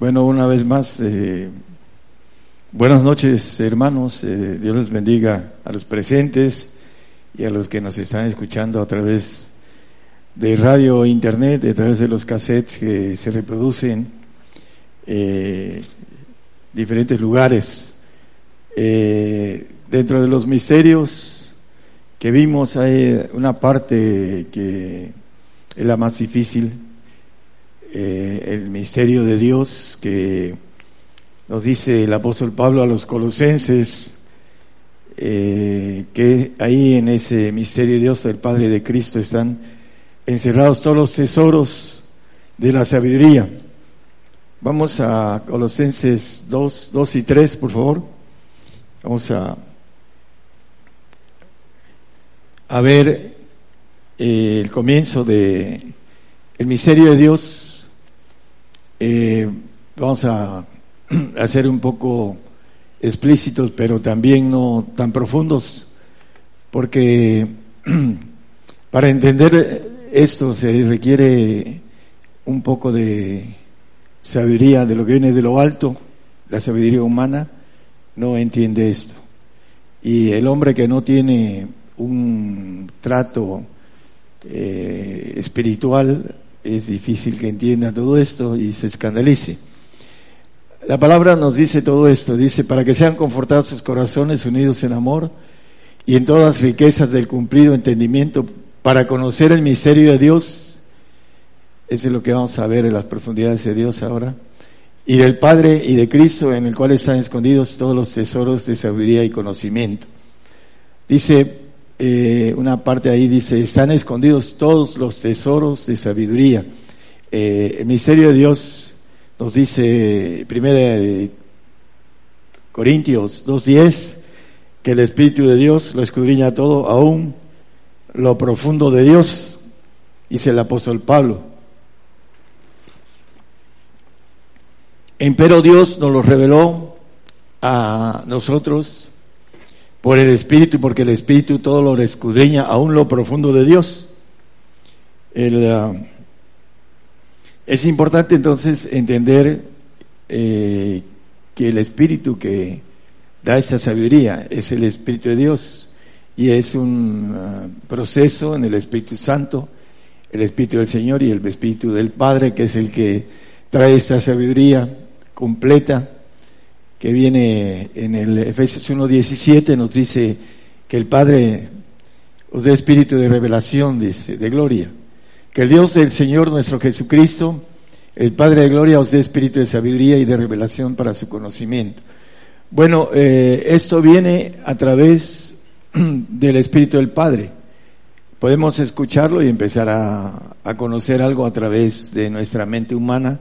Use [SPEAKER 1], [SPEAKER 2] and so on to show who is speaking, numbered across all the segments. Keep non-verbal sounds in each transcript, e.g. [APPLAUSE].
[SPEAKER 1] Bueno, una vez más, eh, buenas noches hermanos, eh, Dios les bendiga a los presentes y a los que nos están escuchando a través de radio e internet, a través de los cassettes que se reproducen eh, diferentes lugares. Eh, dentro de los misterios que vimos hay una parte que es la más difícil, eh, el misterio de Dios que nos dice el apóstol Pablo a los colosenses, eh, que ahí en ese misterio de Dios, el Padre de Cristo, están encerrados todos los tesoros de la sabiduría. Vamos a Colosenses 2, 2 y 3, por favor. Vamos a, a ver eh, el comienzo de el misterio de Dios eh, vamos a [CLEARS THROAT] hacer un poco explícitos, pero también no tan profundos, porque [CLEARS THROAT] para entender esto se requiere un poco de sabiduría de lo que viene de lo alto, la sabiduría humana no entiende esto. Y el hombre que no tiene un trato eh, espiritual es difícil que entienda todo esto y se escandalice. La palabra nos dice todo esto, dice, para que sean confortados sus corazones unidos en amor y en todas las riquezas del cumplido entendimiento, para conocer el misterio de Dios, eso es lo que vamos a ver en las profundidades de Dios ahora, y del Padre y de Cristo, en el cual están escondidos todos los tesoros de sabiduría y conocimiento. Dice, eh, una parte ahí dice, están escondidos todos los tesoros de sabiduría. Eh, el misterio de Dios nos dice, primera de Corintios 2.10, que el Espíritu de Dios lo escudriña todo, aún lo profundo de Dios, dice el apóstol Pablo. Empero Dios nos lo reveló a nosotros por el Espíritu, porque el Espíritu todo lo escudriña, aún lo profundo de Dios. Ah, es importante entonces entender eh, que el Espíritu que da esta sabiduría es el Espíritu de Dios y es un ah, proceso en el Espíritu Santo, el Espíritu del Señor y el Espíritu del Padre, que es el que trae esta sabiduría completa que viene en el Efesios 1.17, nos dice que el Padre os dé espíritu de revelación, dice, de gloria. Que el Dios del Señor nuestro Jesucristo, el Padre de gloria, os dé espíritu de sabiduría y de revelación para su conocimiento. Bueno, eh, esto viene a través [CLEARS THROAT] del Espíritu del Padre. Podemos escucharlo y empezar a, a conocer algo a través de nuestra mente humana,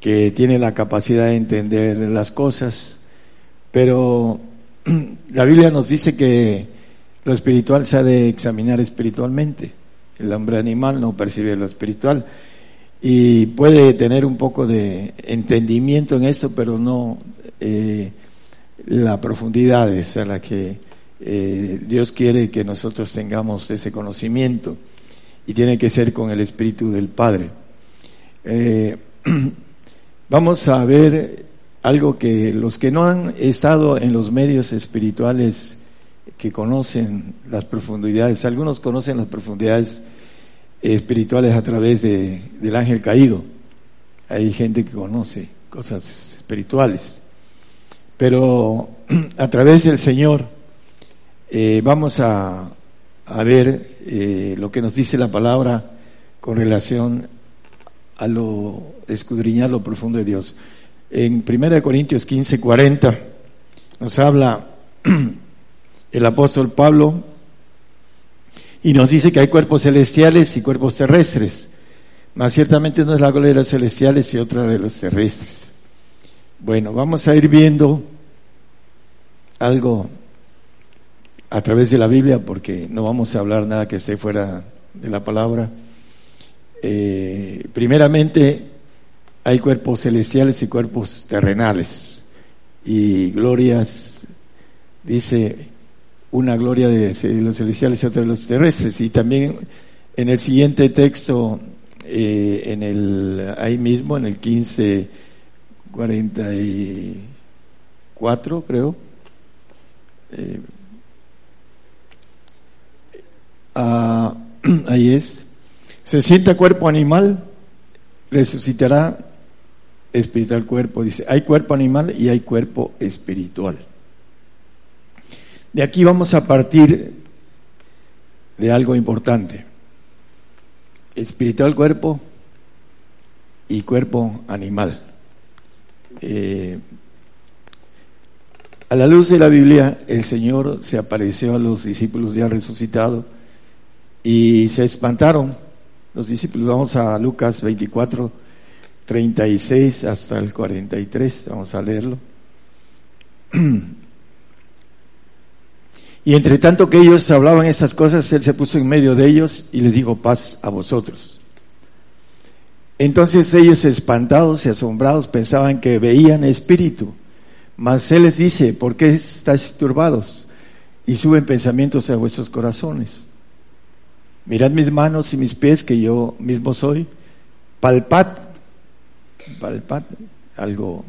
[SPEAKER 1] que tiene la capacidad de entender las cosas, pero [CLEARS THROAT] la Biblia nos dice que lo espiritual se ha de examinar espiritualmente. El hombre animal no percibe lo espiritual y puede tener un poco de entendimiento en eso, pero no eh, la profundidad es a la que eh, Dios quiere que nosotros tengamos ese conocimiento y tiene que ser con el Espíritu del Padre. Eh, [CLEARS THROAT] Vamos a ver algo que los que no han estado en los medios espirituales que conocen las profundidades, algunos conocen las profundidades espirituales a través de, del ángel caído. Hay gente que conoce cosas espirituales. Pero [CLEARS THROAT] a través del Señor eh, vamos a, ver eh, lo que nos dice la palabra con relación a lo escudriñar lo profundo de Dios. En 1 Corintios 15, 40 nos habla [CLEARS THROAT] el apóstol Pablo y nos dice que hay cuerpos celestiales y cuerpos terrestres. Mas ciertamente no es la gloria de los celestiales y otra de los terrestres. Bueno, vamos a ir viendo algo a través de la Biblia porque no vamos a hablar nada que esté fuera de la palabra. Eh, primeramente, hay cuerpos celestiales y cuerpos terrenales. Y glorias, dice, una gloria de los celestiales y otra de los terrestres. Y también en el siguiente texto, eh, en el, ahí mismo, en el 15, 44, creo. Eh, ah, [CLEARS THROAT] ahí es. Se sienta cuerpo animal, resucitará espiritual cuerpo. Dice, hay cuerpo animal y hay cuerpo espiritual. De aquí vamos a partir de algo importante. Espiritual cuerpo y cuerpo animal. Eh, a la luz de la Biblia, el Señor se apareció a los discípulos ya resucitados y se espantaron los discípulos. Vamos a Lucas 24, 36 hasta el 43, vamos a leerlo. [CLEARS THROAT] Y entre tanto que ellos hablaban esas cosas, Él se puso en medio de ellos y les dijo paz a vosotros. Entonces ellos espantados y asombrados pensaban que veían espíritu. Mas Él les dice, ¿por qué estáis turbados? Y suben pensamientos a vuestros corazones. Mirad mis manos y mis pies que yo mismo soy. Palpad, palpad, algo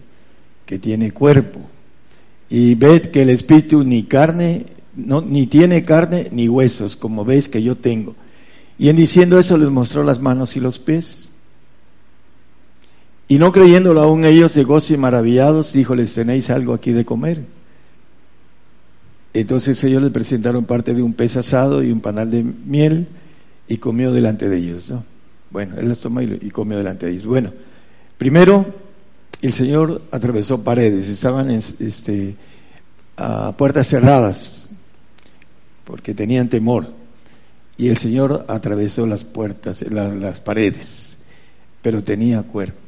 [SPEAKER 1] que tiene cuerpo. Y ved que el espíritu ni carne, no, ni tiene carne ni huesos, como veis que yo tengo. Y en diciendo eso les mostró las manos y los pies. Y no creyéndolo aún ellos de gozo y maravillados, dijo, les tenéis algo aquí de comer. Entonces ellos les presentaron parte de un pez asado y un panal de miel y comió delante de ellos. ¿no? Bueno, él las tomó y comió delante de ellos. Bueno, primero el Señor atravesó paredes, estaban este, a puertas cerradas porque tenían temor. Y el Señor atravesó las puertas, las paredes, pero tenía cuerpo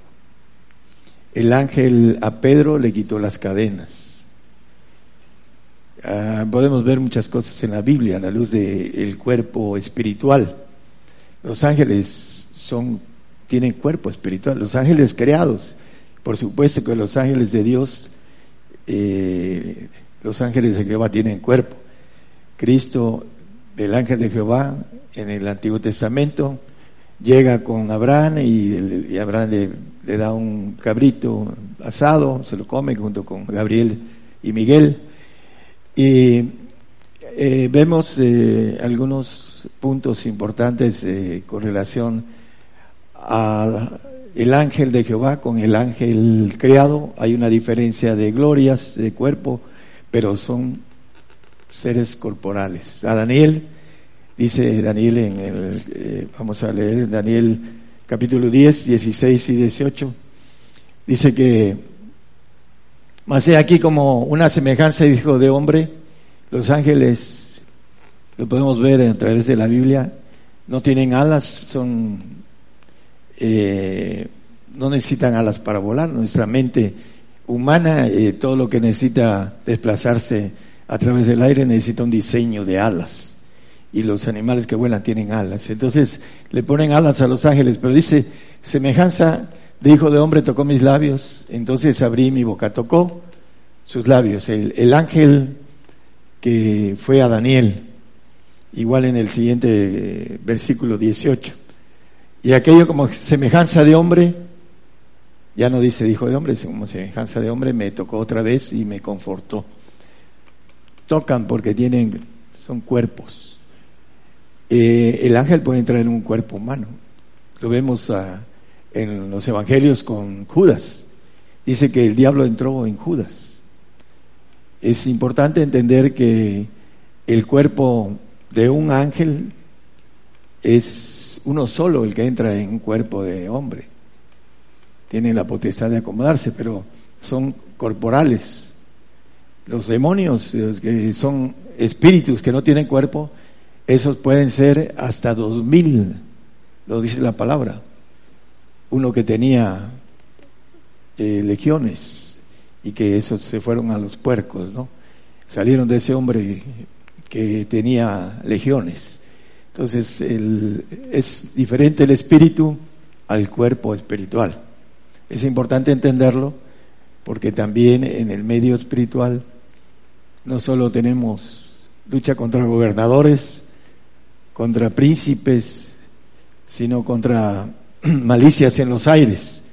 [SPEAKER 1] el ángel a Pedro le quitó las cadenas. Ah, podemos ver muchas cosas en la Biblia a la luz del cuerpo espiritual. Los ángeles son, tienen cuerpo espiritual, los ángeles creados. Por supuesto que los ángeles de Dios, eh, los ángeles de Jehová tienen cuerpo. Cristo, el ángel de Jehová, en el Antiguo Testamento, llega con Abraham y, Abraham le, da un cabrito asado, se lo come junto con Gabriel y Miguel. Y eh, vemos eh, algunos puntos importantes eh, con relación al ángel de Jehová con el ángel creado. Hay una diferencia de glorias, de cuerpo, pero son seres corporales. A Daniel Dice Daniel en el, eh, vamos a leer Daniel capítulo 10, 16 y 18. Dice que, más aquí como una semejanza, dijo, de hombre, los ángeles, lo podemos ver a través de la Biblia, no tienen alas, son, eh, no necesitan alas para volar, nuestra mente humana, eh, todo lo que necesita desplazarse a través del aire necesita un diseño de alas y los animales que vuelan tienen alas. Entonces le ponen alas a los ángeles, pero dice, semejanza de hijo de hombre tocó mis labios, entonces abrí mi boca, tocó sus labios. El, ángel que fue a Daniel, igual en el siguiente eh, versículo 18. Y aquello como semejanza de hombre, ya no dice hijo de hombre, como semejanza de hombre, me tocó otra vez y me confortó. Tocan porque tienen, son cuerpos eh, el ángel puede entrar en un cuerpo humano. Lo vemos en los evangelios con Judas. Dice que el diablo entró en Judas. Es importante entender que el cuerpo de un ángel es uno solo el que entra en un cuerpo de hombre. Tiene la potestad de acomodarse, pero son corporales. Los demonios, que son espíritus que no tienen cuerpo, esos pueden ser hasta dos mil, lo dice la palabra. Uno que tenía eh, legiones y que esos se fueron a los puercos, ¿no? Salieron de ese hombre que tenía legiones. Entonces, es diferente el espíritu al cuerpo espiritual. Es importante entenderlo porque también en el medio espiritual no solo tenemos lucha contra gobernadores, contra príncipes, sino contra [CLEARS THROAT] malicias en los aires,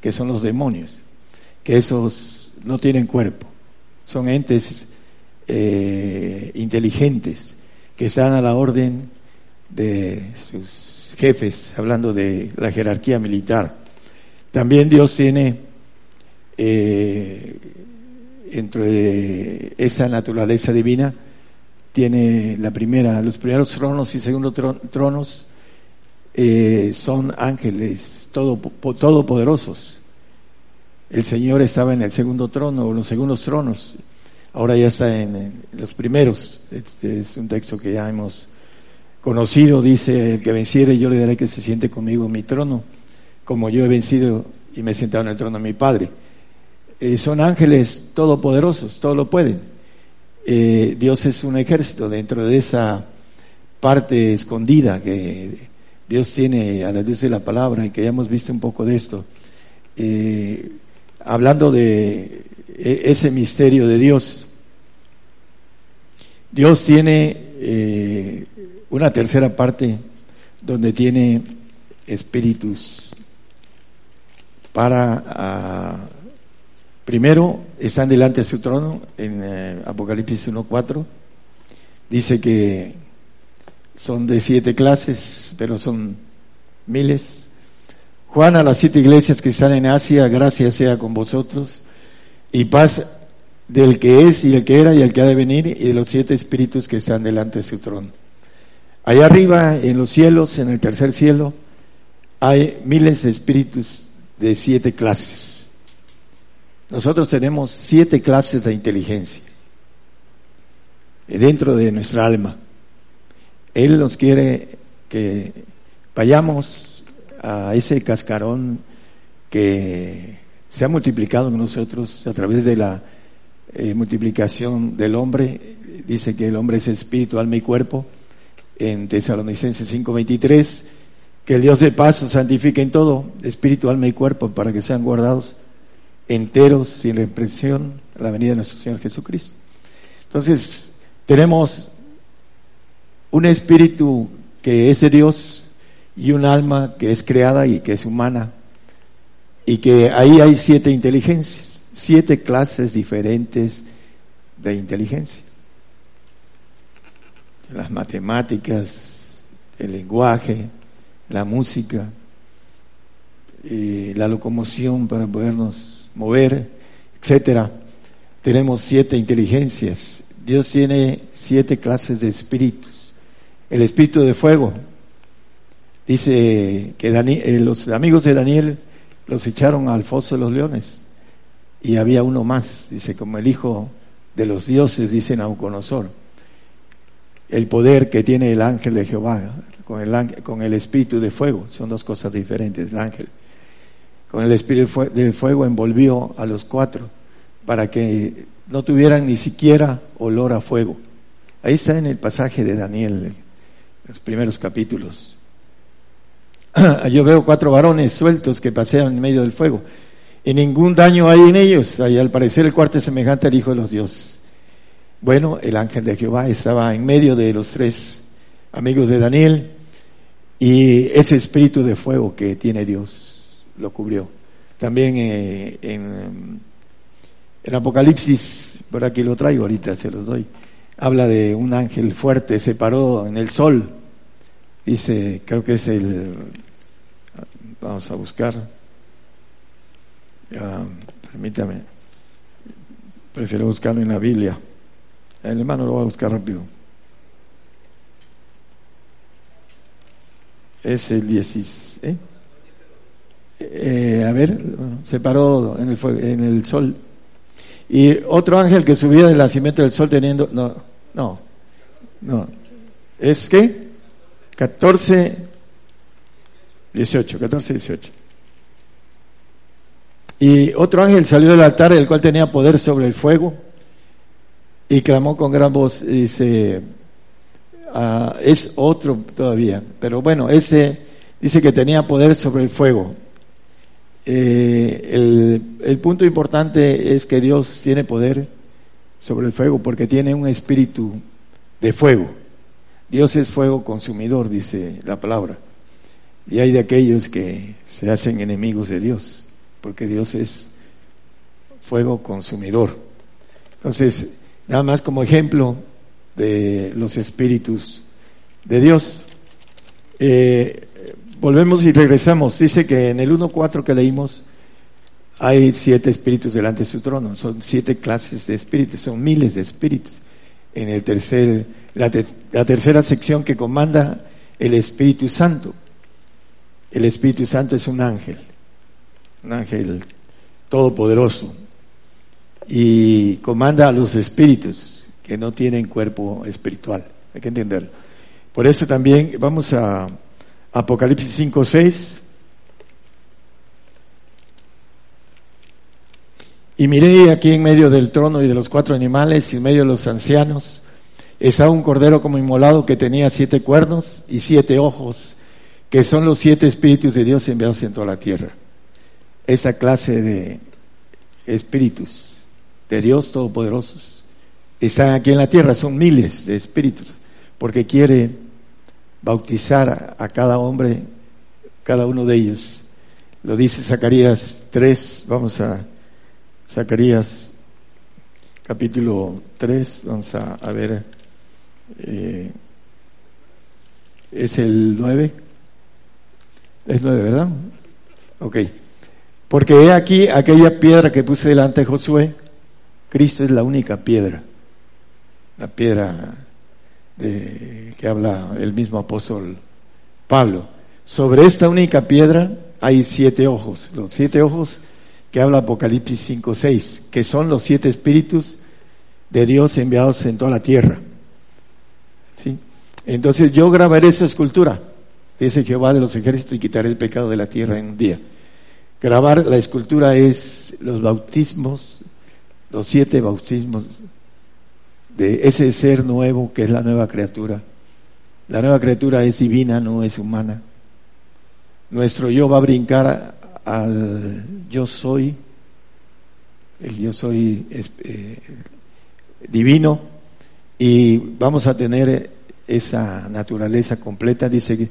[SPEAKER 1] que son los demonios. que esos no tienen cuerpo, son entes eh, inteligentes que están a la orden de sus jefes, hablando de la jerarquía militar. También Dios tiene eh, entre esa naturaleza divina, tiene la primera, los primeros tronos y segundos tronos eh, son ángeles todo, todopoderosos. El Señor estaba en el segundo trono o los segundos tronos, ahora ya está en, los primeros. Este es un texto que ya hemos conocido, dice, el que venciere yo le daré que se siente conmigo en mi trono, como yo he vencido y me he sentado en el trono de mi Padre. Eh, son ángeles todopoderosos, todo lo pueden. Eh, Dios es un ejército dentro de esa parte escondida que Dios tiene a la luz de la palabra y que ya hemos visto un poco de esto. Eh, hablando de e, ese misterio de Dios, Dios tiene eh, una tercera parte donde tiene espíritus para ah, primero están delante de su trono en eh, Apocalipsis 1.4 dice que son de siete clases pero son miles Juan a las siete iglesias que están en Asia, gracias sea con vosotros y paz del que es y el que era y el que ha de venir y de los siete espíritus que están delante de su trono. Allá arriba, en los cielos, en el tercer cielo, hay miles de espíritus de siete clases. Nosotros tenemos siete clases de inteligencia dentro de nuestra alma. Él nos quiere que vayamos a ese cascarón que se ha multiplicado en nosotros a través de la eh, multiplicación del hombre. Dice que el hombre es espíritu, alma y cuerpo. En Tesalonicenses 5:23, que el Dios de paz santifique en todo, espíritu, alma y cuerpo, para que sean guardados enteros, sin represión, a la venida de nuestro Señor Jesucristo. Entonces, tenemos un espíritu que es Dios, y un alma que es creada y que es humana. Y que ahí hay siete inteligencias, siete clases diferentes de inteligencia. Las matemáticas, el lenguaje, la música, la locomoción para podernos mover, etcétera. Tenemos siete inteligencias. Dios tiene siete clases de espíritus. El espíritu de fuego, Dice que eh, los amigos de Daniel los echaron al foso de los leones y había uno más, dice, como el hijo de los dioses, dice Nauconosor. El poder que tiene el ángel de Jehová con el, con el espíritu de fuego, son dos cosas diferentes, el ángel. Con el espíritu de fuego envolvió a los cuatro para que no tuvieran ni siquiera olor a fuego. Ahí está en el pasaje de Daniel, los primeros capítulos. [CLEARS THROAT] yo veo cuatro varones sueltos que pasean en medio del fuego y ningún daño hay en ellos. Y al parecer el cuarto es semejante al Hijo de los Dioses. Bueno, el ángel de Jehová estaba en medio de los tres amigos de Daniel y ese espíritu de fuego que tiene Dios lo cubrió. También eh, en, en Apocalipsis, por aquí lo traigo ahorita, se los doy, habla de un ángel fuerte, se paró en el sol Dice, creo que es el, vamos a buscar, permítame, prefiero buscarlo en la Biblia. El hermano lo va a buscar rápido. Es el 16. ¿eh? ¿eh? a ver, se paró en el, en el sol. Y otro ángel que subía del nacimiento del sol teniendo. No, no, no. ¿Es que 14, 18, 14, 18. Y otro ángel salió del altar, el cual tenía poder sobre el fuego, y clamó con gran voz, y dice, ah, es otro todavía, pero bueno, ese dice que tenía poder sobre el fuego. Eh, el, el punto importante es que Dios tiene poder sobre el fuego porque tiene un espíritu de fuego. Dios es fuego consumidor, dice la palabra. Y hay de aquellos que se hacen enemigos de Dios, porque Dios es fuego consumidor. Entonces, nada más como ejemplo de los espíritus de Dios. Eh, volvemos y regresamos. Dice que en el 1.4 que leímos hay siete espíritus delante de su trono. Son siete clases de espíritus, son miles de espíritus. En el tercer, la, tercera sección que comanda el Espíritu Santo. El Espíritu Santo es un ángel, un ángel todopoderoso y comanda a los espíritus que no tienen cuerpo espiritual. Hay que entenderlo. Por eso también vamos a Apocalipsis 5, 6. Y miré aquí en medio del trono y de los cuatro animales y en medio de los ancianos, estaba un cordero como inmolado que tenía siete cuernos y siete ojos, que son los siete espíritus de Dios enviados en toda la tierra. Esa clase de espíritus de Dios todopoderosos están aquí en la tierra, son miles de espíritus, porque quiere bautizar a cada hombre, cada uno de ellos. Lo dice Zacarías 3, vamos a Zacarías capítulo 3, vamos a, ver, eh, es el 9, es 9, ¿verdad? Ok. Porque he aquí aquella piedra que puse delante de Josué, Cristo es la única piedra, la piedra de, que habla el mismo apóstol Pablo. Sobre esta única piedra hay siete ojos, los siete ojos que habla Apocalipsis 5, 6, que son los siete espíritus de Dios enviados en toda la tierra. Entonces yo grabaré su escultura, dice Jehová de los ejércitos, y quitaré el pecado de la tierra en un día. Grabar la escultura es los bautismos, los siete bautismos de ese ser nuevo que es la nueva criatura. La nueva criatura es divina, no es humana. Nuestro yo va a brincar al yo soy, el yo soy eh, divino, y vamos a tener esa naturaleza completa. Dice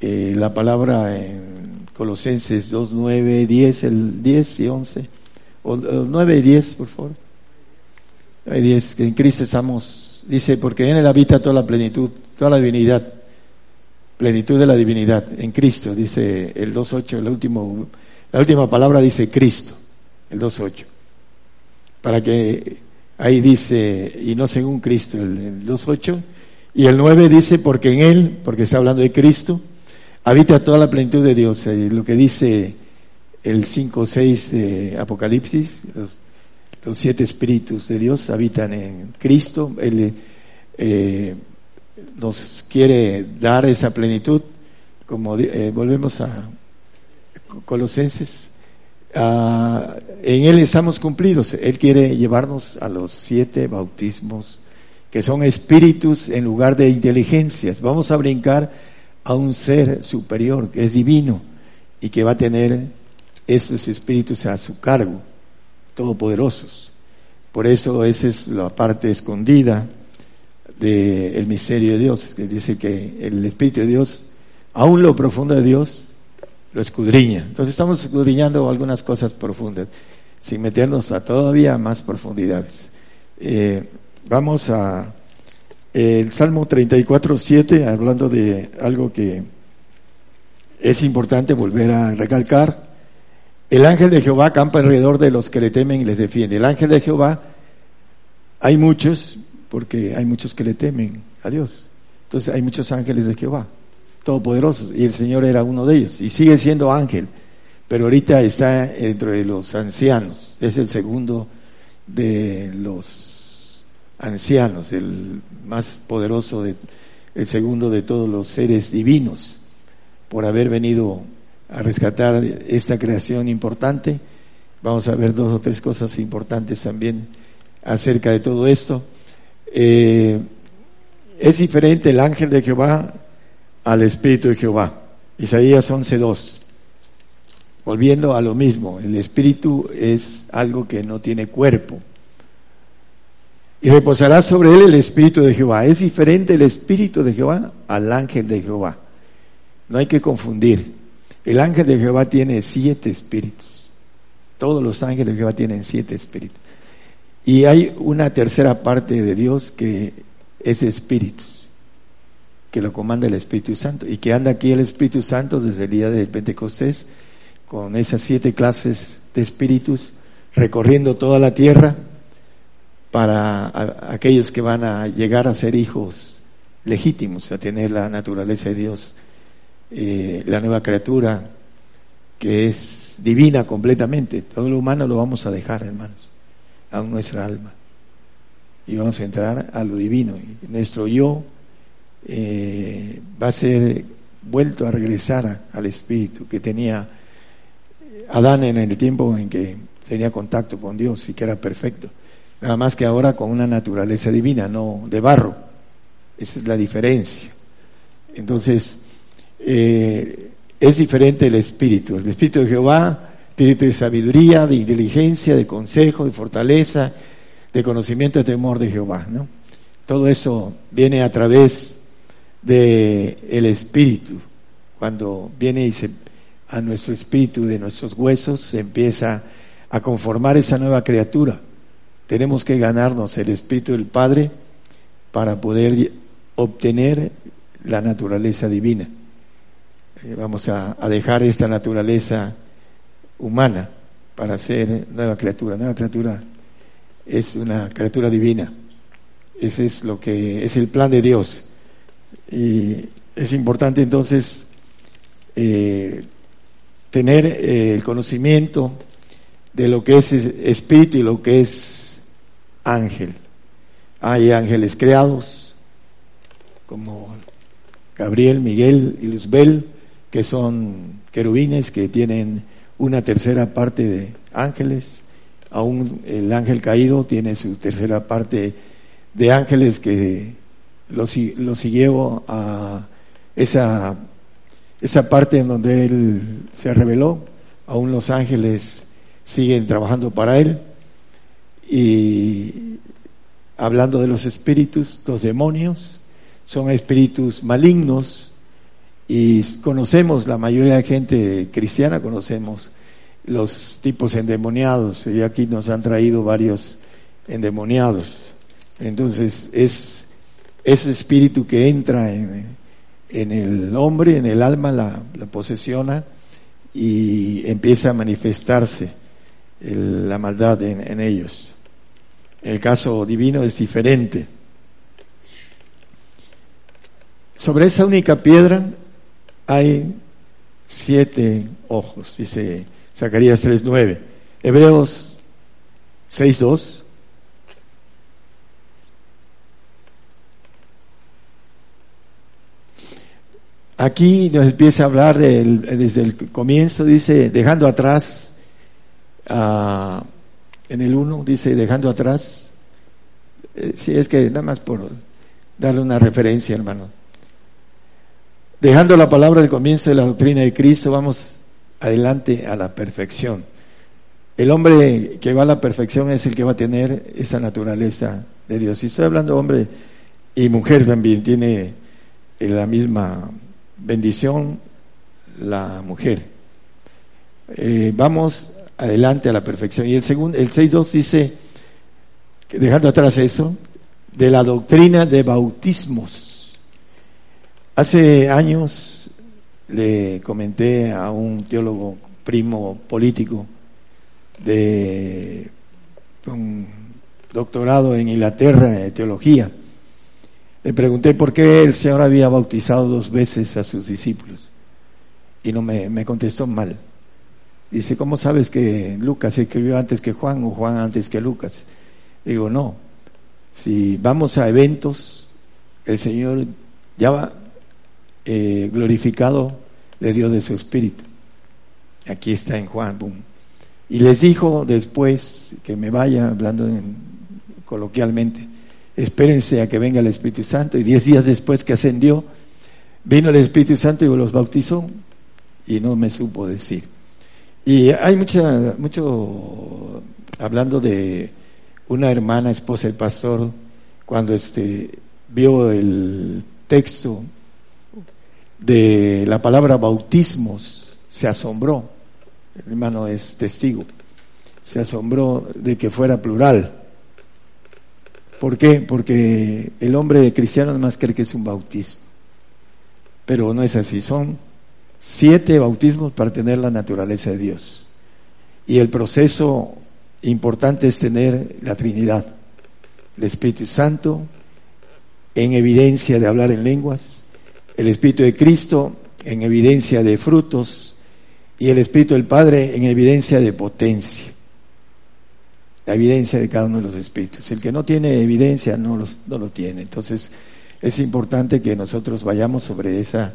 [SPEAKER 1] eh, la palabra en Colosenses 2, 9, 10, el 10 y 11, o, 9 y 10, por favor. 9 y 10, que en Cristo estamos, dice, porque en él habita toda la plenitud, toda la divinidad plenitud de la divinidad en Cristo, dice el 2.8, el último, la última palabra dice Cristo, el 2.8. Para que ahí dice, y no según Cristo, el, 2.8. Y el 9 dice, porque en Él, porque está hablando de Cristo, habita toda la plenitud de Dios. Eh, lo que dice el 5.6 de Apocalipsis, los, siete espíritus de Dios habitan en Cristo. Él, eh, nos quiere dar esa plenitud, como eh, volvemos a Colosenses, en Él estamos cumplidos. Él quiere llevarnos a los siete bautismos, que son espíritus en lugar de inteligencias. Vamos a brincar a un ser superior, que es divino, y que va a tener esos espíritus a su cargo, todopoderosos. Por eso esa es la parte escondida del misterio de Dios, que dice que el Espíritu de Dios, aún lo profundo de Dios, lo escudriña. Entonces estamos escudriñando algunas cosas profundas, sin meternos a todavía más profundidades. Eh, vamos a el Salmo 34, 7, hablando de algo que es importante volver a recalcar. El ángel de Jehová campa alrededor de los que le temen y les defiende. El ángel de Jehová, hay muchos, porque hay muchos que le temen a Dios. Entonces hay muchos ángeles de Jehová, todopoderosos, y el Señor era uno de ellos, y sigue siendo ángel, pero ahorita está dentro de los ancianos, es el segundo de los ancianos, el más poderoso, de, el segundo de todos los seres divinos, por haber venido a rescatar esta creación importante. Vamos a ver dos o tres cosas importantes también acerca de todo esto. Eh, es diferente el ángel de Jehová al Espíritu de Jehová. Isaías 11.2. Volviendo a lo mismo, el Espíritu es algo que no tiene cuerpo. Y reposará sobre él el Espíritu de Jehová. Es diferente el Espíritu de Jehová al ángel de Jehová. No hay que confundir. El ángel de Jehová tiene siete espíritus. Todos los ángeles de Jehová tienen siete espíritus. Y hay una tercera parte de Dios que es espíritus, que lo comanda el Espíritu Santo y que anda aquí el Espíritu Santo desde el día del Pentecostés con esas siete clases de espíritus recorriendo toda la tierra para aquellos que van a llegar a ser hijos legítimos, a tener la naturaleza de Dios, eh, la nueva criatura que es divina completamente. Todo lo humano lo vamos a dejar, hermanos, a nuestra alma. Y vamos a entrar a lo divino. Nuestro yo eh, va a ser vuelto a regresar al espíritu que tenía Adán en el tiempo en que tenía contacto con Dios y que era perfecto. Nada más que ahora con una naturaleza divina, no de barro. Esa es la diferencia. Entonces, eh, es diferente el espíritu. El espíritu de Jehová, espíritu de sabiduría, de inteligencia, de consejo, de fortaleza, de conocimiento, de temor de Jehová. ¿no? Todo eso viene a través de el espíritu. Cuando viene y se, a nuestro espíritu de nuestros huesos se empieza a conformar esa nueva criatura. Tenemos que ganarnos el espíritu del Padre para poder obtener la naturaleza divina. Eh, vamos a, dejar esta naturaleza humana para ser nueva criatura. Nueva criatura es una criatura divina. Ese es lo que es el plan de Dios. Y es importante entonces eh, tener eh, el conocimiento de lo que es espíritu y lo que es ángel. Hay ángeles creados como Gabriel, Miguel y Luzbel, que son querubines que tienen una tercera parte de ángeles. Aún el ángel caído tiene su tercera parte de ángeles que lo, lo siguió a esa esa parte en donde Él se reveló, aún los ángeles siguen trabajando para Él. Y hablando de los espíritus, los demonios son espíritus malignos y conocemos, la mayoría de gente cristiana conocemos los tipos endemoniados y aquí nos han traído varios endemoniados. Entonces es ese espíritu que entra en, en el hombre, en el alma, la, posesiona y empieza a manifestarse la maldad en, ellos. El caso divino es diferente. Sobre esa única piedra hay siete ojos, dice Zacarías 3.9. Hebreos 6.2 Aquí nos empieza a hablar desde el comienzo, dice, dejando atrás, ah, en el 1 dice, dejando atrás, eh, si es que nada más por darle una referencia, hermano. Dejando la palabra del comienzo de la doctrina de Cristo, vamos adelante a la perfección. El hombre que va a la perfección es el que va a tener esa naturaleza de Dios. Y estoy hablando hombre y mujer también, tiene la misma bendición la mujer. Eh, vamos adelante a la perfección. Y el segundo, el 6.2 dice, dejando atrás eso, de la doctrina de bautismos. Hace años le comenté a un teólogo primo político de un doctorado en Inglaterra de teología le pregunté por qué el Señor había bautizado dos veces a sus discípulos. Y no me, contestó mal. Dice, ¿cómo sabes que Lucas escribió antes que Juan o Juan antes que Lucas? Digo, no. Si vamos a eventos, el Señor ya va eh, glorificado de Dios de su Espíritu. Aquí está en Juan. Y les dijo después que me vaya, hablando coloquialmente, espérense a que venga el Espíritu Santo. Y diez días después que ascendió, vino el Espíritu Santo y los bautizó. Y no me supo decir. Y hay mucha, mucho, hablando de una hermana, esposa del pastor, cuando este, vio el texto de la palabra bautismos, se asombró. El hermano es testigo. se asombró de que fuera plural. ¿Por qué? Porque el hombre cristiano más cree que es un bautismo. Pero no es así, son siete bautismos para tener la naturaleza de Dios. Y el proceso importante es tener la Trinidad, el Espíritu Santo en evidencia de hablar en lenguas, el Espíritu de Cristo en evidencia de frutos y el Espíritu del Padre en evidencia de potencia. La evidencia de cada uno de los espíritus. El que no tiene evidencia no, no lo tiene. Entonces es importante que nosotros vayamos sobre esa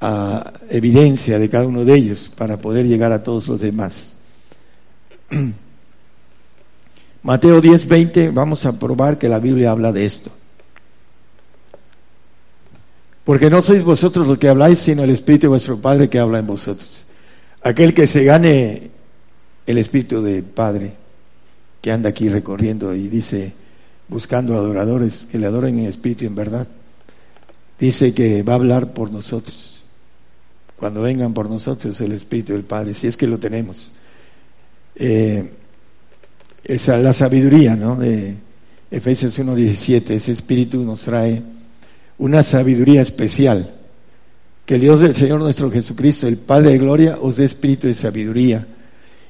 [SPEAKER 1] a evidencia de cada uno de ellos para poder llegar a todos los demás. [CLEARS THROAT] Mateo 10, 20, vamos a probar que la Biblia habla de esto. Porque no sois vosotros los que habláis, sino el Espíritu de vuestro Padre que habla en vosotros. Aquel que se gane el Espíritu del Padre, que anda aquí recorriendo y dice, buscando adoradores que le adoren en espíritu y en verdad, dice que va a hablar por nosotros cuando vengan por nosotros el Espíritu del Padre, si es que lo tenemos. Eh, esa la sabiduría, ¿no? De Efesios 1.17, ese Espíritu nos trae una sabiduría especial. Que el Dios del Señor nuestro Jesucristo, el Padre de Gloria, os dé espíritu de sabiduría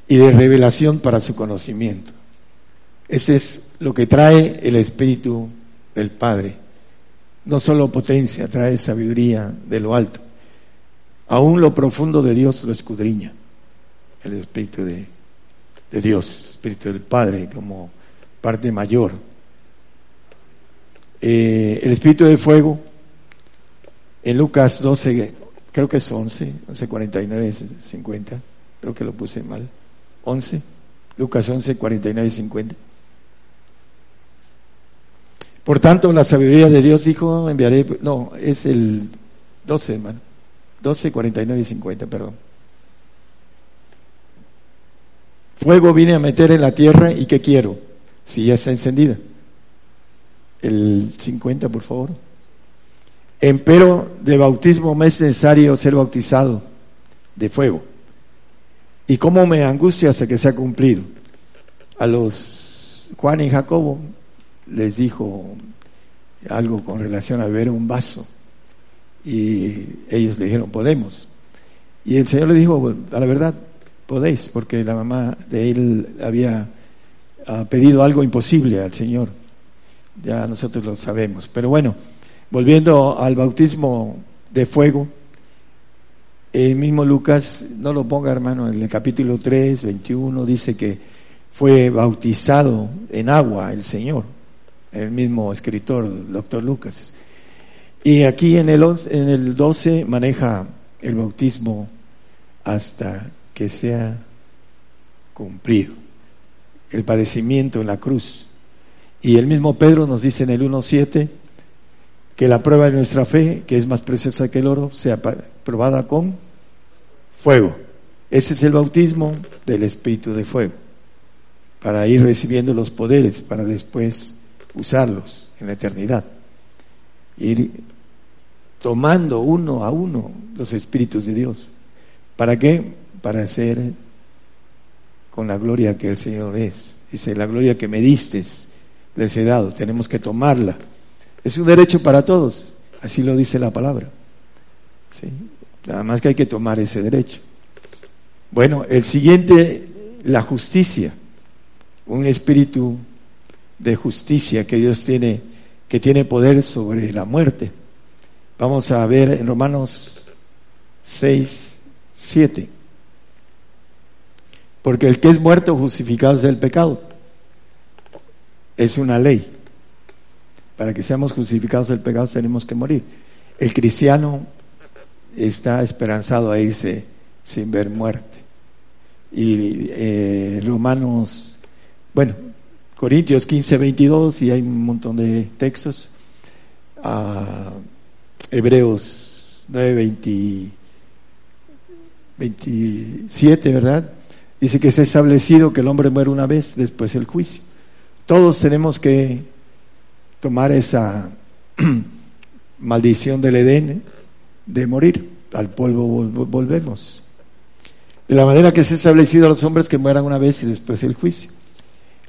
[SPEAKER 1] y de revelación para su conocimiento. Ese es lo que trae el Espíritu del Padre. No solo potencia, trae sabiduría de lo alto. Aún lo profundo de Dios lo escudriña. El Espíritu de, Dios, Espíritu del Padre como parte mayor. Eh, el Espíritu de Fuego, en Lucas 12, creo que es 11, 11, 49, 50, creo que lo puse mal. 11, Lucas 11, 49 50. Por tanto, la sabiduría de Dios dijo, enviaré, no, es el 12, hermano. 12, 49 y 50, perdón. Fuego vine a meter en la tierra y ¿qué quiero? Si ya está encendida. El 50, por favor. Empero de bautismo me es necesario ser bautizado de fuego. ¿Y cómo me angustia hasta que sea cumplido? A los Juan y Jacobo les dijo algo con relación a beber un vaso y ellos le dijeron, podemos. Y el Señor le dijo, a la verdad, podéis, porque la mamá de él había pedido algo imposible al Señor. Ya nosotros lo sabemos. Pero bueno, volviendo al bautismo de fuego, el mismo Lucas, no lo ponga hermano, en el capítulo 3, 21, dice que fue bautizado en agua el Señor, el mismo escritor, doctor Lucas. Y aquí en el, en el 12 maneja el bautismo hasta que sea cumplido, el padecimiento en la cruz. Y el mismo Pedro nos dice en el 1.7 que la prueba de nuestra fe, que es más preciosa que el oro, sea probada con fuego. Ese es el bautismo del Espíritu de Fuego, para ir recibiendo los poderes, para después usarlos en la eternidad ir tomando uno a uno los espíritus de Dios. ¿Para qué? Para hacer con la gloria que el Señor es. Dice, la gloria que me diste les he dado, tenemos que tomarla. Es un derecho para todos, así lo dice la palabra. Nada más que hay que tomar ese derecho. Bueno, el siguiente, la justicia, un espíritu de justicia que Dios tiene que tiene poder sobre la muerte. Vamos a ver en Romanos 6, 7. Porque el que es muerto justificado es del pecado. Es una ley. Para que seamos justificados del pecado tenemos que morir. El cristiano está esperanzado a irse sin ver muerte. Y eh, Romanos, bueno, Corintios 15, 22 y hay un montón de textos. Ah, Hebreos 9, 27, ¿verdad? Dice que se ha establecido que el hombre muere una vez después del juicio. Todos tenemos que tomar esa [CLEARS THROAT] maldición del Edén de morir. Al polvo volvemos. De la manera que se ha establecido a los hombres que mueran una vez y después el juicio.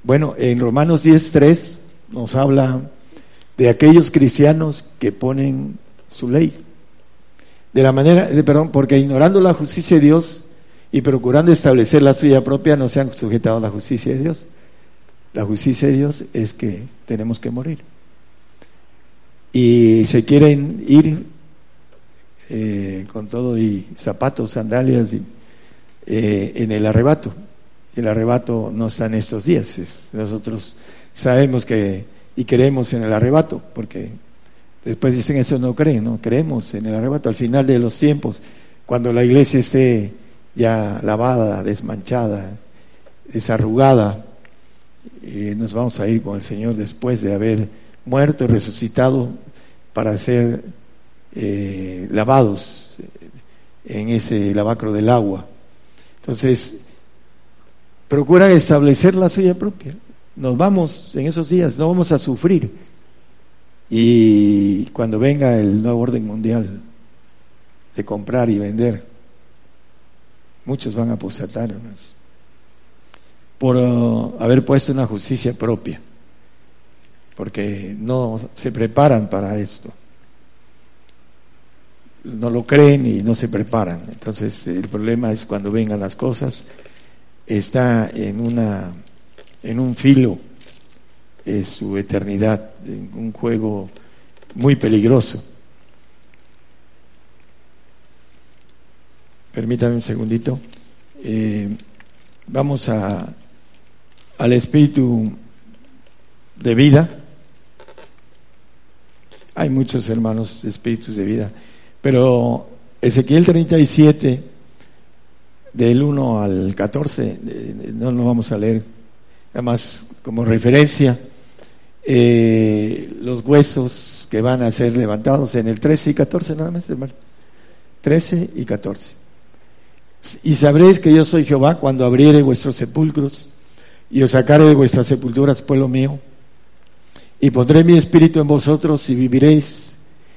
[SPEAKER 1] Bueno, en Romanos 10.3 nos habla de aquellos cristianos que ponen su ley. De la manera, de, perdón, porque ignorando la justicia de Dios y procurando establecer la suya propia, no se han sujetado a la justicia de Dios. La justicia de Dios es que tenemos que morir. Y se quieren ir eh, con todo y zapatos, sandalias y, eh, en el arrebato. El arrebato no está en estos días. nosotros sabemos que y creemos en el arrebato, porque después dicen eso no creen, no creemos en el arrebato al final de los tiempos, cuando la iglesia esté ya lavada, desmanchada, desarrugada, y nos vamos a ir con el Señor después de haber muerto y resucitado para ser eh, lavados en ese lavacro del agua. Entonces, procuran establecer la suya propia. Nos vamos en esos días, no vamos a sufrir. Y cuando venga el nuevo orden mundial de comprar y vender, muchos van a apostatarnos por uh, haber puesto una justicia propia, porque no se preparan para esto. No lo creen y no se preparan. Entonces el problema es cuando vengan las cosas, está en una en un filo es su eternidad, en un juego muy peligroso. Permítame un segundito. Eh, vamos a al espíritu de vida. Hay muchos hermanos espíritus de vida, pero Ezequiel 37, del 1 al 14, no lo vamos a leer, nada más como referencia, eh, los huesos que van a ser levantados en el 13 y 14, nada más, hermano. 13 y 14. Y sabréis que yo soy Jehová cuando abriere vuestros sepulcros y os sacaré de vuestras sepulturas, pueblo mío, y pondré mi espíritu en vosotros y viviréis,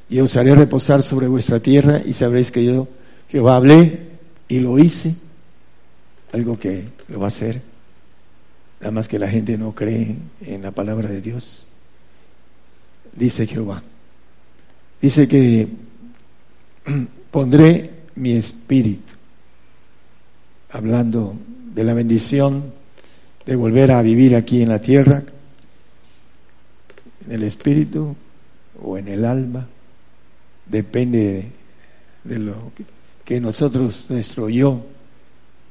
[SPEAKER 1] y os haré reposar sobre vuestra tierra, y sabréis que yo, Jehová, hablé y lo hice, algo que lo va a hacer, nada más que la gente no cree en la palabra de Dios, dice Jehová. Dice que [CLEARS THROAT] pondré mi espíritu, hablando de la bendición de volver a vivir aquí en la tierra, en el espíritu o en el alma, depende de, lo que, nosotros, nuestro yo,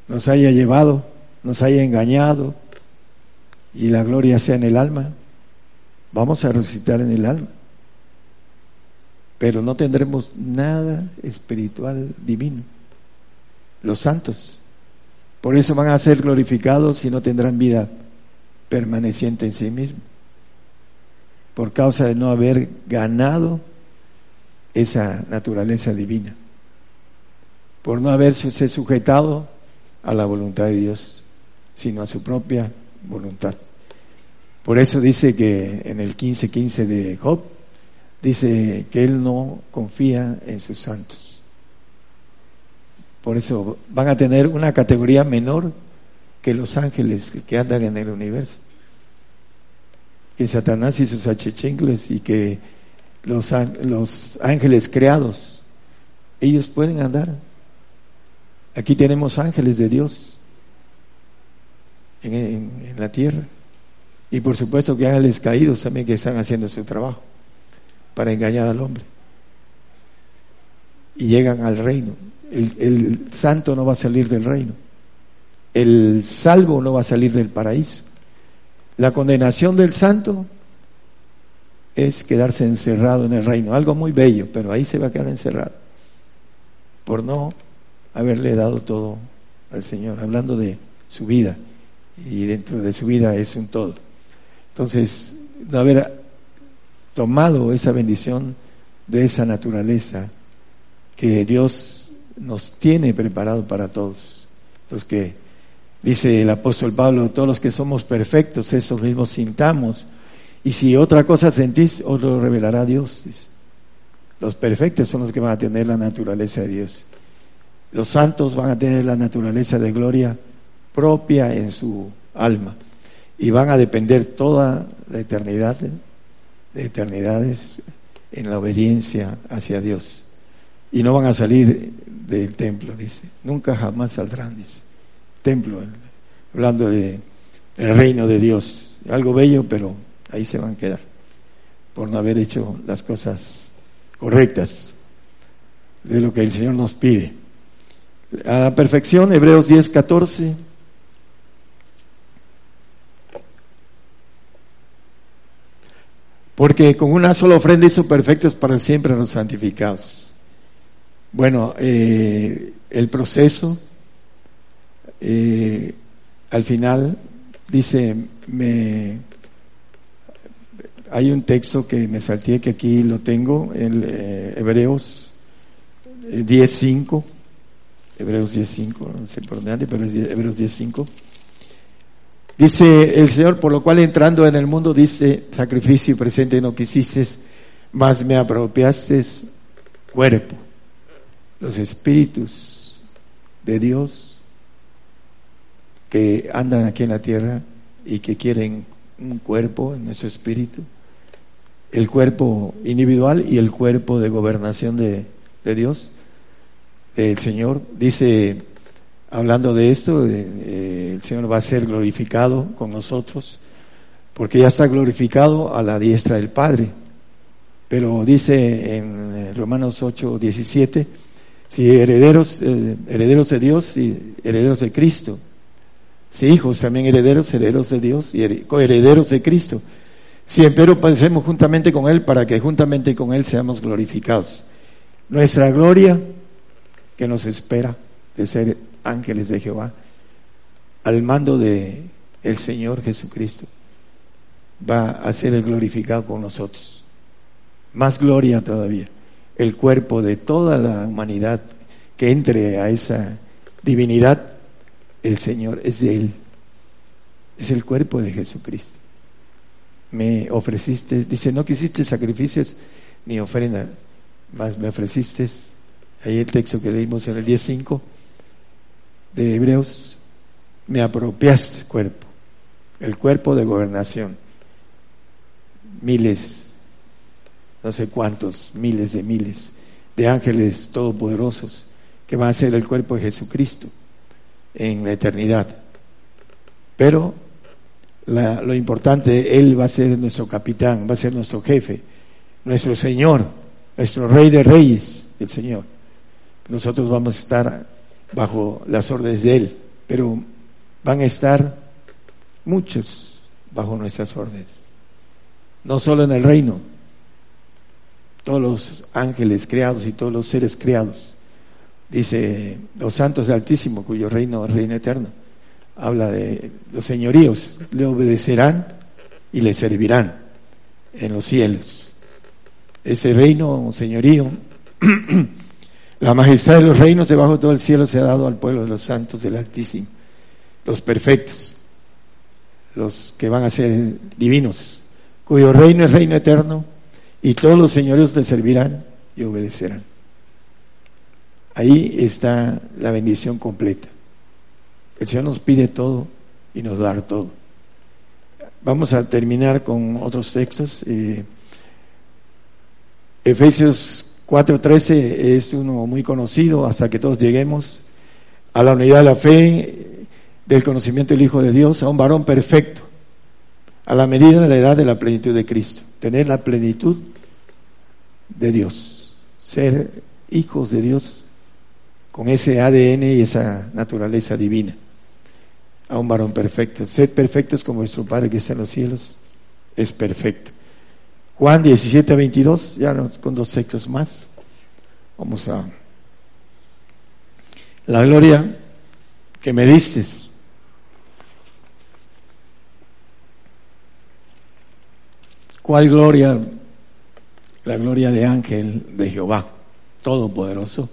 [SPEAKER 1] nos haya llevado, nos haya engañado y la gloria sea en el alma, vamos a resucitar en el alma. Pero no tendremos nada espiritual divino. Los santos por eso van a ser glorificados y no tendrán vida permaneciente en sí mismos. Por causa de no haber ganado esa naturaleza divina. Por no haberse sujetado a la voluntad de Dios, sino a su propia voluntad. Por eso dice que en el 15:15 de Job, dice que él no confía en sus santos. Por eso van a tener una categoría menor que los ángeles que andan en el universo. Que Satanás y sus achichincles y que los ángeles creados, ellos pueden andar. Aquí tenemos ángeles de Dios en, la tierra. Y por supuesto que ángeles caídos también que están haciendo su trabajo para engañar al hombre. Y llegan al reino el, santo no va a salir del reino. El salvo no va a salir del paraíso. La condenación del santo es quedarse encerrado en el reino. Algo muy bello, pero ahí se va a quedar encerrado. Por no haberle dado todo al Señor, hablando de su vida. Y dentro de su vida es un todo. Entonces, no haber tomado esa bendición de esa naturaleza que Dios nos tiene preparado para todos. Los que, dice el apóstol Pablo, todos los que somos perfectos, esos mismos sintamos. Y si otra cosa sentís, os lo revelará Dios. Los perfectos son los que van a tener la naturaleza de Dios. Los santos van a tener la naturaleza de gloria propia en su alma y van a depender toda la eternidad, de eternidades, en la obediencia hacia Dios. Y no van a salir del templo, dice. Nunca jamás saldrán, dice. Templo, hablando de el reino de Dios. Algo bello, pero ahí se van a quedar por no haber hecho las cosas correctas de lo que el Señor nos pide. A la perfección, Hebreos 10, 14. Porque con una sola ofrenda hizo perfectos para siempre los santificados. Bueno, eh, el proceso, eh, al final, dice, me, hay un texto que me salté que aquí lo tengo, en eh, Hebreos 10.5, Hebreos 10.5, no sé por dónde, pero es Hebreos 10.5. Dice el Señor, por lo cual entrando en el mundo, dice, sacrificio presente no quisiste, más me apropiaste cuerpo. Los espíritus de Dios que andan aquí en la tierra y que quieren un cuerpo en nuestro espíritu, el cuerpo individual y el cuerpo de gobernación de, de Dios, del Señor. Dice hablando de esto, eh, el Señor va a ser glorificado con nosotros, porque ya está glorificado a la diestra del Padre. Pero dice en eh, Romanos 8, 17, si herederos, eh, herederos de Dios y herederos de Cristo, si hijos también herederos, herederos de Dios y herederos de Cristo. Si empero padecemos juntamente con Él para que juntamente con Él seamos glorificados. Nuestra gloria que nos espera de ser ángeles de Jehová, al mando de el Señor Jesucristo, va a ser el glorificado con nosotros. Más gloria todavía. El cuerpo de toda la humanidad que entre a esa divinidad, el Señor es de Él. Es el cuerpo de Jesucristo. Me ofreciste, dice, no quisiste sacrificios ni ofrenda, más me ofreciste, ahí el texto que leímos en el 10.5, de Hebreos, me apropiaste cuerpo, el cuerpo de gobernación. Miles, no sé cuántos, miles de miles de ángeles todopoderosos que van a ser el cuerpo de Jesucristo en la eternidad. Pero lo importante, Él va a ser nuestro capitán, va a ser nuestro jefe, nuestro Señor, nuestro Rey de Reyes, el Señor. Nosotros vamos a estar bajo las órdenes de Él, pero van a estar muchos bajo nuestras órdenes. No solo en el reino, todos los ángeles creados y todos los seres creados. Dice los santos del Altísimo, cuyo reino es reino eterno. Habla de los señoríos, le obedecerán y le servirán en los cielos. Ese reino, señorío, [CLEARS THROAT] La majestad de los reinos debajo de todo el cielo se ha dado al pueblo de los santos del Altísimo, los perfectos, los que van a ser divinos, cuyo reino es reino eterno, y todos los señores le servirán y obedecerán. Ahí está la bendición completa. El Señor nos pide todo y nos da todo. Vamos a terminar con otros textos. Eh, Efesios 4.13 es uno muy conocido hasta que todos lleguemos a la unidad de la fe, del conocimiento del Hijo de Dios, a un varón perfecto, a la medida de la edad de la plenitud de Cristo, tener la plenitud de Dios, ser hijos de Dios con ese ADN y esa naturaleza divina, a un varón perfecto, ser perfectos como vuestro Padre que está en los cielos, es perfecto. Juan 17 a 22, ya con dos textos más. Vamos a... La gloria que me diste. ¿Cuál gloria? La gloria de ángel de Jehová, todopoderoso.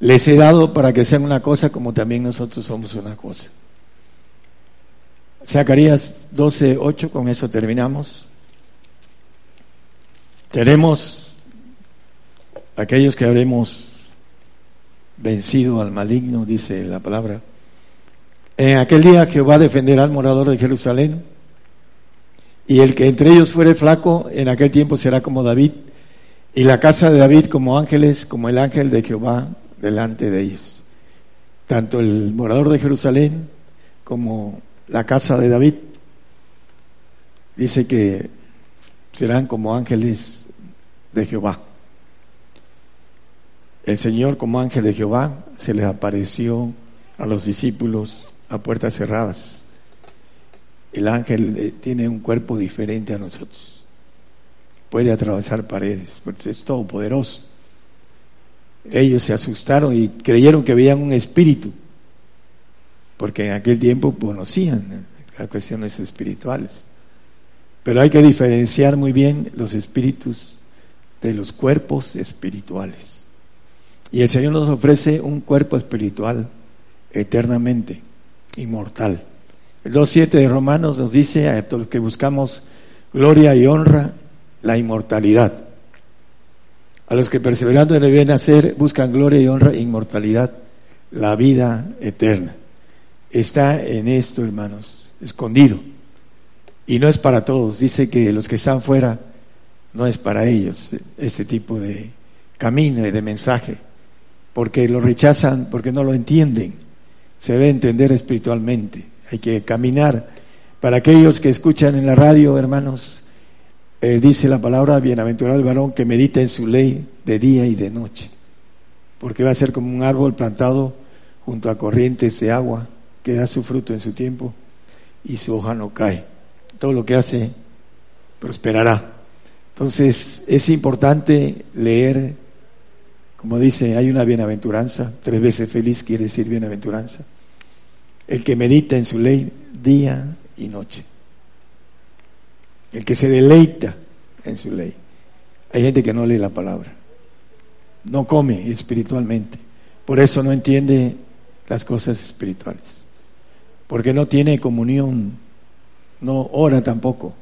[SPEAKER 1] Les he dado para que sean una cosa como también nosotros somos una cosa. Zacarías 12, 8, con eso terminamos. Tenemos aquellos que habremos vencido al maligno, dice la palabra. En aquel día Jehová defenderá al morador de Jerusalén, y el que entre ellos fuere flaco, en aquel tiempo será como David, y la casa de David como ángeles, como el ángel de Jehová delante de ellos. Tanto el morador de Jerusalén como la casa de David, dice que serán como ángeles de Jehová. El Señor como ángel de Jehová se les apareció a los discípulos a puertas cerradas. El ángel eh, tiene un cuerpo diferente a nosotros. Puede atravesar paredes, porque es todopoderoso. Ellos se asustaron y creyeron que veían un espíritu, porque en aquel tiempo conocían las cuestiones espirituales. Pero hay que diferenciar muy bien los espíritus de los cuerpos espirituales. Y el Señor nos ofrece un cuerpo espiritual eternamente, inmortal. El 2.7 de Romanos nos dice a todos los que buscamos gloria y honra, la inmortalidad. A los que perseverando en el bien hacer buscan gloria y honra inmortalidad, la vida eterna. Está en esto, hermanos, escondido. Y no es para todos. Dice que los que están fuera, no es para ellos este tipo de camino y de mensaje porque lo rechazan, porque no lo entienden. Se debe entender espiritualmente. Hay que caminar. Para aquellos que escuchan en la radio, hermanos, eh, dice la palabra, bienaventurado el varón que medita en su ley de día y de noche. Porque va a ser como un árbol plantado junto a corrientes de agua que da su fruto en su tiempo y su hoja no cae. Todo lo que hace prosperará. Entonces es importante leer como dice, hay una bienaventuranza, tres veces feliz quiere decir bienaventuranza. El que medita en su ley día y noche. El que se deleita en su ley. Hay gente que no lee la palabra. No come espiritualmente. Por eso no entiende las cosas espirituales. Porque no tiene comunión. No ora tampoco.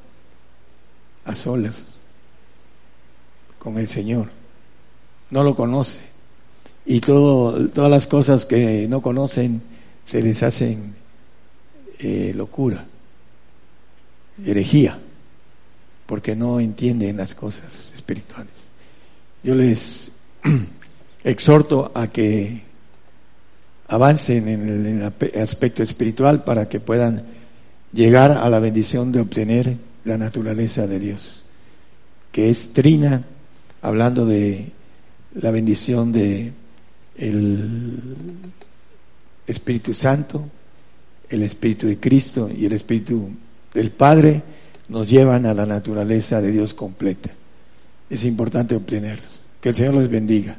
[SPEAKER 1] A solas. Con el Señor no lo conoce. Y todo, todas las cosas que no conocen se les hacen eh, locura, herejía, porque no entienden las cosas espirituales. Yo les [CLEARS THROAT] exhorto a que avancen en el, en el aspecto espiritual para que puedan llegar a la bendición de obtener la naturaleza de Dios, que es trina, hablando de la bendición de el Espíritu Santo, el Espíritu de Cristo y el Espíritu del Padre nos llevan a la naturaleza de Dios completa. Es importante obtenerlos. Que el Señor los bendiga.